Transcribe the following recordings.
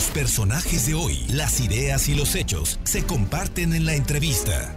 Los personajes de hoy, las ideas y los hechos se comparten en la entrevista.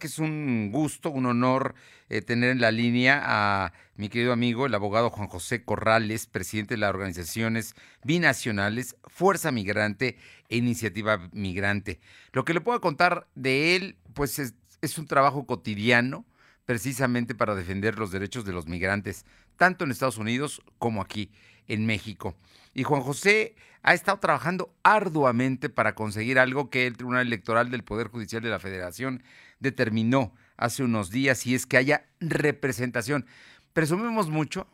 Es un gusto, un honor eh, tener en la línea a mi querido amigo, el abogado Juan José Corrales, presidente de las organizaciones binacionales Fuerza Migrante e Iniciativa Migrante. Lo que le puedo contar de él, pues es, es un trabajo cotidiano precisamente para defender los derechos de los migrantes, tanto en Estados Unidos como aquí en México. Y Juan José ha estado trabajando arduamente para conseguir algo que el Tribunal Electoral del Poder Judicial de la Federación determinó hace unos días y es que haya representación. Presumimos mucho,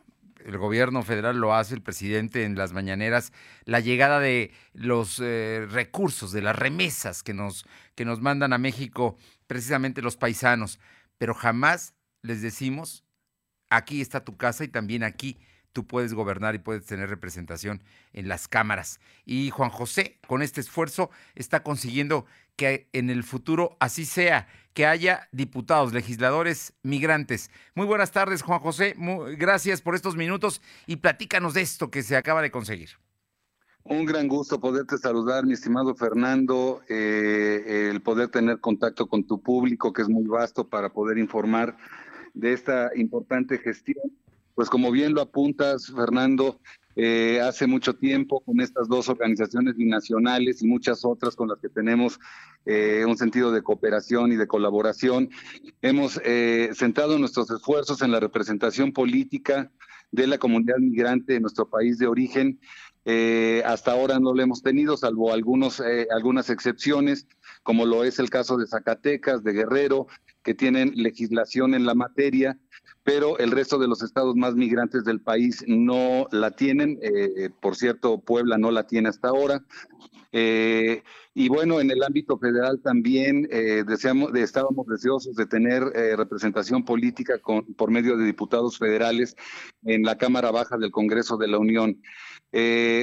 el gobierno federal lo hace, el presidente en las mañaneras, la llegada de los eh, recursos, de las remesas que nos, que nos mandan a México precisamente los paisanos, pero jamás les decimos, aquí está tu casa y también aquí tú puedes gobernar y puedes tener representación en las cámaras. Y Juan José, con este esfuerzo, está consiguiendo que en el futuro así sea, que haya diputados, legisladores, migrantes. Muy buenas tardes, Juan José. gracias por estos minutos y platícanos de esto que se acaba de conseguir. Un gran gusto poderte saludar, mi estimado Fernando, eh, el poder tener contacto con tu público, que es muy vasto para poder informar de esta importante gestión pues como bien lo apuntas, Fernando, eh, hace mucho tiempo con estas dos organizaciones binacionales y muchas otras con las que tenemos eh, un sentido de cooperación y de colaboración, hemos eh, centrado nuestros esfuerzos en la representación política de la comunidad migrante en nuestro país de origen. hasta ahora no lo hemos tenido, salvo algunos, algunas excepciones, como lo es el caso de Zacatecas, de Guerrero, que tienen legislación en la materia pero el resto de los estados más migrantes del país no la tienen. Eh, por cierto, Puebla no la tiene hasta ahora. Eh, y bueno, en el ámbito federal también eh, deseamos, estábamos deseosos de tener representación política por medio de diputados federales en la Cámara Baja del Congreso de la Unión.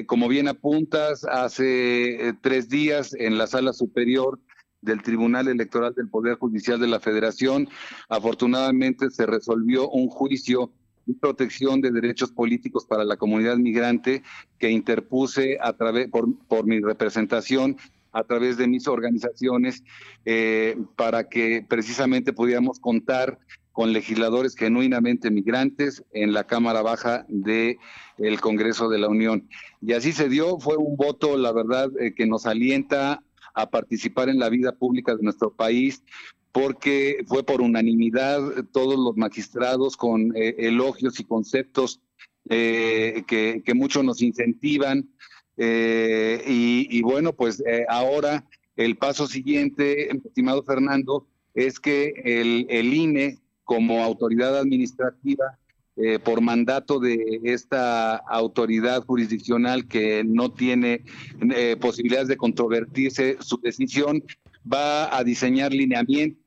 como bien apuntas, hace tres días en la sala superior del Tribunal Electoral del Poder Judicial de la Federación. Afortunadamente se resolvió un juicio de protección de derechos políticos para la comunidad migrante que interpuse a través por, por mi representación a través de mis organizaciones eh, para que precisamente pudiéramos contar con legisladores genuinamente migrantes en la Cámara Baja del el Congreso de la Unión. Y así se dio, fue un voto, la verdad, eh, que nos alienta a participar en la vida pública de nuestro país porque fue por unanimidad todos los magistrados con eh, elogios y conceptos eh, que, que mucho nos incentivan. Eh, y, bueno, pues ahora el paso siguiente, estimado Fernando, es que el, el INE como autoridad administrativa eh, por mandato de esta autoridad jurisdiccional que no tiene eh, posibilidades de controvertirse su decisión, va a diseñar lineamientos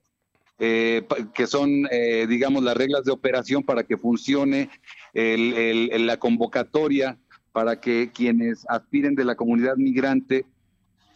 eh, que son, digamos, las reglas de operación para que funcione la convocatoria para que quienes aspiren de la comunidad migrante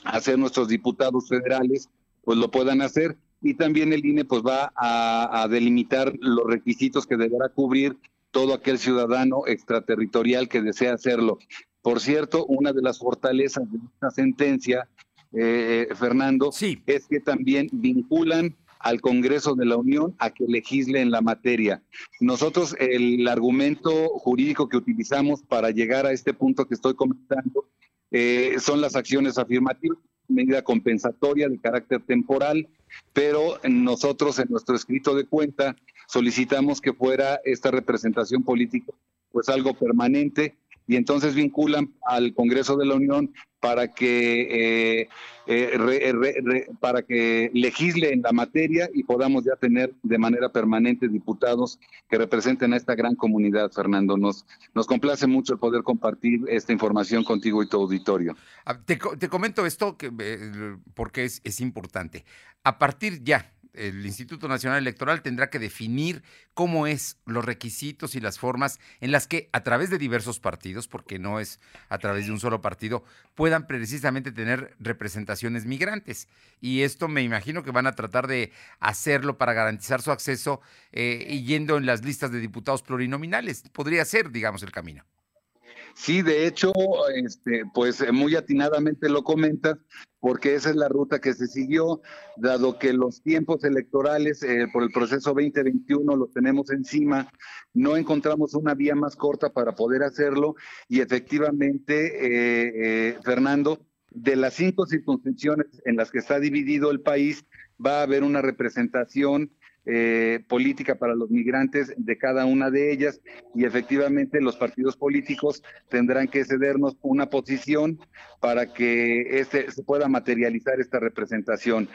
a ser nuestros diputados federales, pues lo puedan hacer. Y también el INE pues va a, a delimitar los requisitos que deberá cubrir todo aquel ciudadano extraterritorial que desea hacerlo. Por cierto, una de las fortalezas de esta sentencia, eh, Fernando, es que también vinculan al Congreso de la Unión a que legisle en la materia. Nosotros el argumento jurídico que utilizamos para llegar a este punto que estoy comentando eh, son las acciones afirmativas, medida compensatoria de carácter temporal, pero nosotros en nuestro escrito de cuenta solicitamos que fuera esta representación política pues algo permanente y entonces vinculan al Congreso de la Unión para que eh, eh, para que legisle en la materia y podamos ya tener de manera permanente diputados que representen a esta gran comunidad, Fernando. Nos, nos complace mucho el poder compartir esta información contigo y tu auditorio. Ah, te, comento esto eh, porque es, es importante. A partir ya el Instituto Nacional Electoral tendrá que definir cómo es los requisitos y las formas en las que a través de diversos partidos, porque no es a través de un solo partido, puedan precisamente tener representaciones migrantes. Y esto me imagino que van a tratar de hacerlo para garantizar su acceso eh, yendo en las listas de diputados plurinominales. Podría ser, digamos, el camino. Sí, de hecho, este, pues muy atinadamente lo comentas, porque esa es la ruta que se siguió, dado que los tiempos electorales eh, por el proceso 2021 lo tenemos encima, no encontramos una vía más corta para poder hacerlo y efectivamente, eh, eh, Fernando, de las cinco circunscripciones en las que está dividido el país, va a haber una representación eh, política para los migrantes de cada una de ellas y efectivamente los partidos políticos tendrán que cedernos una posición para que este, se pueda materializar esta representación.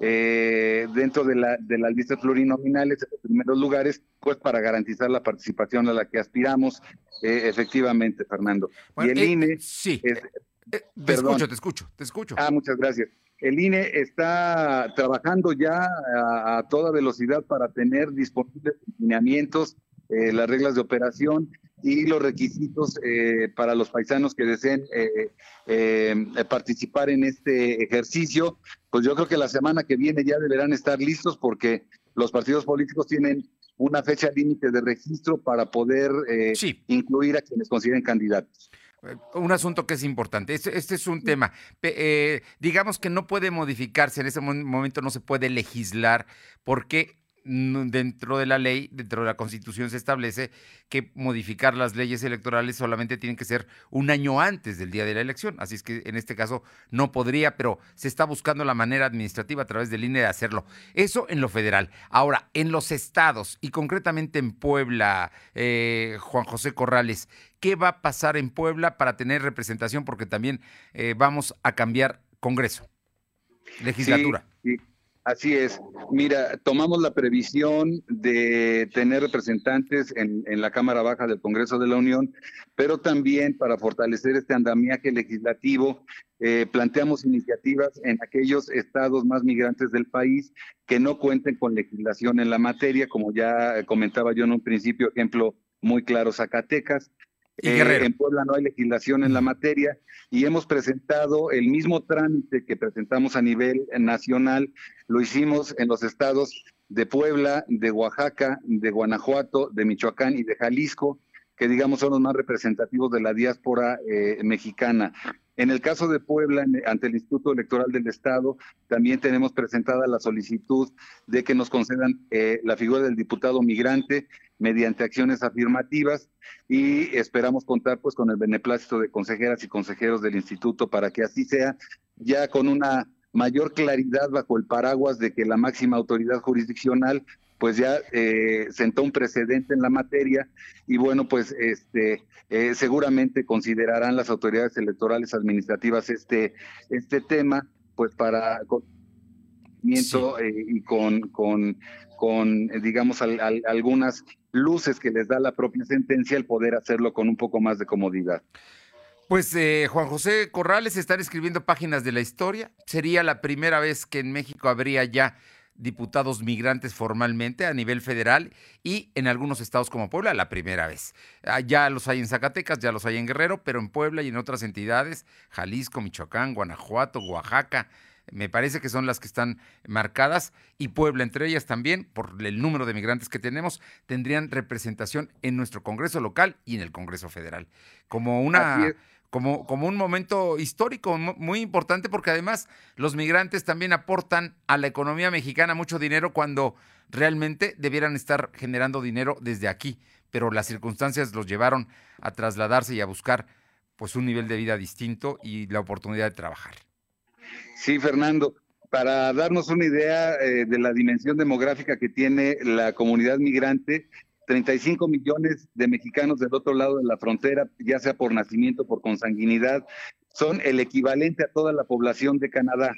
Eh, dentro de, la, de las listas plurinominales, en los primeros lugares, pues para garantizar la participación a la que aspiramos, eh, efectivamente, Fernando. y el INE... Sí. te escucho, te escucho, te escucho. Ah, muchas gracias. El INE está trabajando ya a, toda velocidad para tener disponibles lineamientos, eh, las reglas de operación y los requisitos eh, para los paisanos que deseen eh, participar en este ejercicio. Pues yo creo que la semana que viene ya deberán estar listos porque los partidos políticos tienen una fecha límite de registro para poder incluir a quienes consideren candidatos. Un asunto que es importante. Este, este es un tema. Eh, digamos que no puede modificarse, en ese momento no se puede legislar porque dentro de la ley, dentro de la Constitución se establece que modificar las leyes electorales solamente tienen que ser un año antes del día de la elección. Así es que en este caso no podría, pero se está buscando la manera administrativa a través del INE de hacerlo. Eso en lo federal. Ahora, en los estados y concretamente en Puebla, eh, Juan José Corrales, ¿qué va a pasar en Puebla para tener representación? Porque también eh, vamos a cambiar Congreso, legislatura. Así es. Mira, tomamos la previsión de tener representantes en, la Cámara Baja del Congreso de la Unión, pero también para fortalecer este andamiaje legislativo, eh, planteamos iniciativas en aquellos estados más migrantes del país que no cuenten con legislación en la materia, como ya comentaba yo en un principio, ejemplo muy claro, Zacatecas, eh, en Puebla no hay legislación en la materia y hemos presentado el mismo trámite que presentamos a nivel nacional, lo hicimos en los estados de Puebla, de Oaxaca, de Guanajuato, de Michoacán y de Jalisco, que digamos son los más representativos de la diáspora eh, mexicana. En el caso de Puebla, ante el Instituto Electoral del Estado, también tenemos presentada la solicitud de que nos concedan eh, la figura del diputado migrante mediante acciones afirmativas y esperamos contar pues con el beneplácito de consejeras y consejeros del instituto para que así sea, ya con una mayor claridad bajo el paraguas de que la máxima autoridad jurisdiccional pues ya eh, sentó un precedente en la materia y bueno, pues este eh, seguramente considerarán las autoridades electorales administrativas este, este tema, pues para eh, y con, con, con digamos, algunas luces que les da la propia sentencia, el poder hacerlo con un poco más de comodidad. Pues Juan José Corrales están escribiendo páginas de la historia. Sería la primera vez que en México habría ya diputados migrantes formalmente a nivel federal y en algunos estados como Puebla la primera vez. Ah, ya los hay en Zacatecas, ya los hay en Guerrero, pero en Puebla y en otras entidades, Jalisco, Michoacán, Guanajuato, Oaxaca, me parece que son las que están marcadas y Puebla entre ellas también, por el número de migrantes que tenemos, tendrían representación en nuestro Congreso local y en el Congreso federal. Como una como, como un momento histórico muy importante porque además los migrantes también aportan a la economía mexicana mucho dinero cuando realmente debieran estar generando dinero desde aquí, pero las circunstancias los llevaron a trasladarse y a buscar pues un nivel de vida distinto y la oportunidad de trabajar. Sí, Fernando, para darnos una idea eh, de la dimensión demográfica que tiene la comunidad migrante, 35 millones de mexicanos del otro lado de la frontera, ya sea por nacimiento, por consanguinidad, son el equivalente a toda la población de Canadá.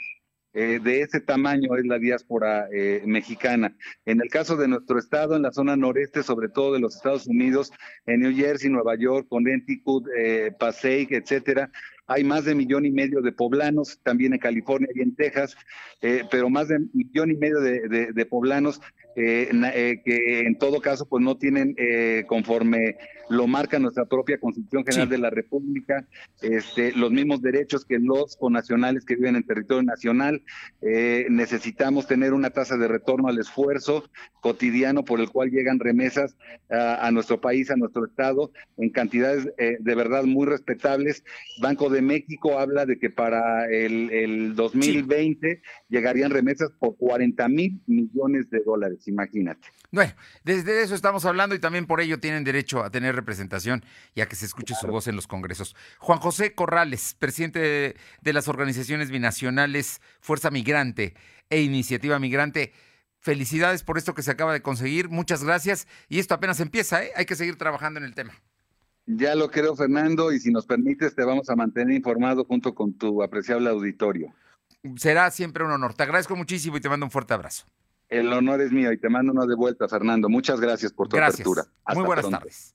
Eh, de ese tamaño es la diáspora eh, mexicana. En el caso de nuestro estado, en la zona noreste, sobre todo de los Estados Unidos, en New Jersey, Nueva York, Connecticut, eh, Passaic, etcétera, hay más de millón y medio de poblanos, también en California y en Texas, eh, pero más de millón y medio de, poblanos eh, eh, que en todo caso pues no tienen conforme lo marca nuestra propia Constitución General de la República, este, los mismos derechos que los conacionales que viven en territorio nacional. necesitamos tener una tasa de retorno al esfuerzo cotidiano por el cual llegan remesas a, nuestro país, a nuestro estado, en cantidades de verdad muy respetables. Banco de México habla de que para el, 2020 llegarían remesas por 40 mil millones de dólares, imagínate. Bueno, desde eso estamos hablando y también por ello tienen derecho a tener representación y a que se escuche su voz en los congresos. Juan José Corrales, presidente de, de las organizaciones binacionales Fuerza Migrante e Iniciativa Migrante. Felicidades por esto que se acaba de conseguir, muchas gracias y esto apenas empieza, ¿eh? hay que seguir trabajando en el tema. Ya lo creo, Fernando, y si nos permites, te vamos a mantener informado junto con tu apreciable auditorio. Será siempre un honor. Te agradezco muchísimo y te mando un fuerte abrazo. El honor es mío y te mando uno de vuelta, Fernando. Muchas gracias por tu gracias. apertura. Muy buenas tardes.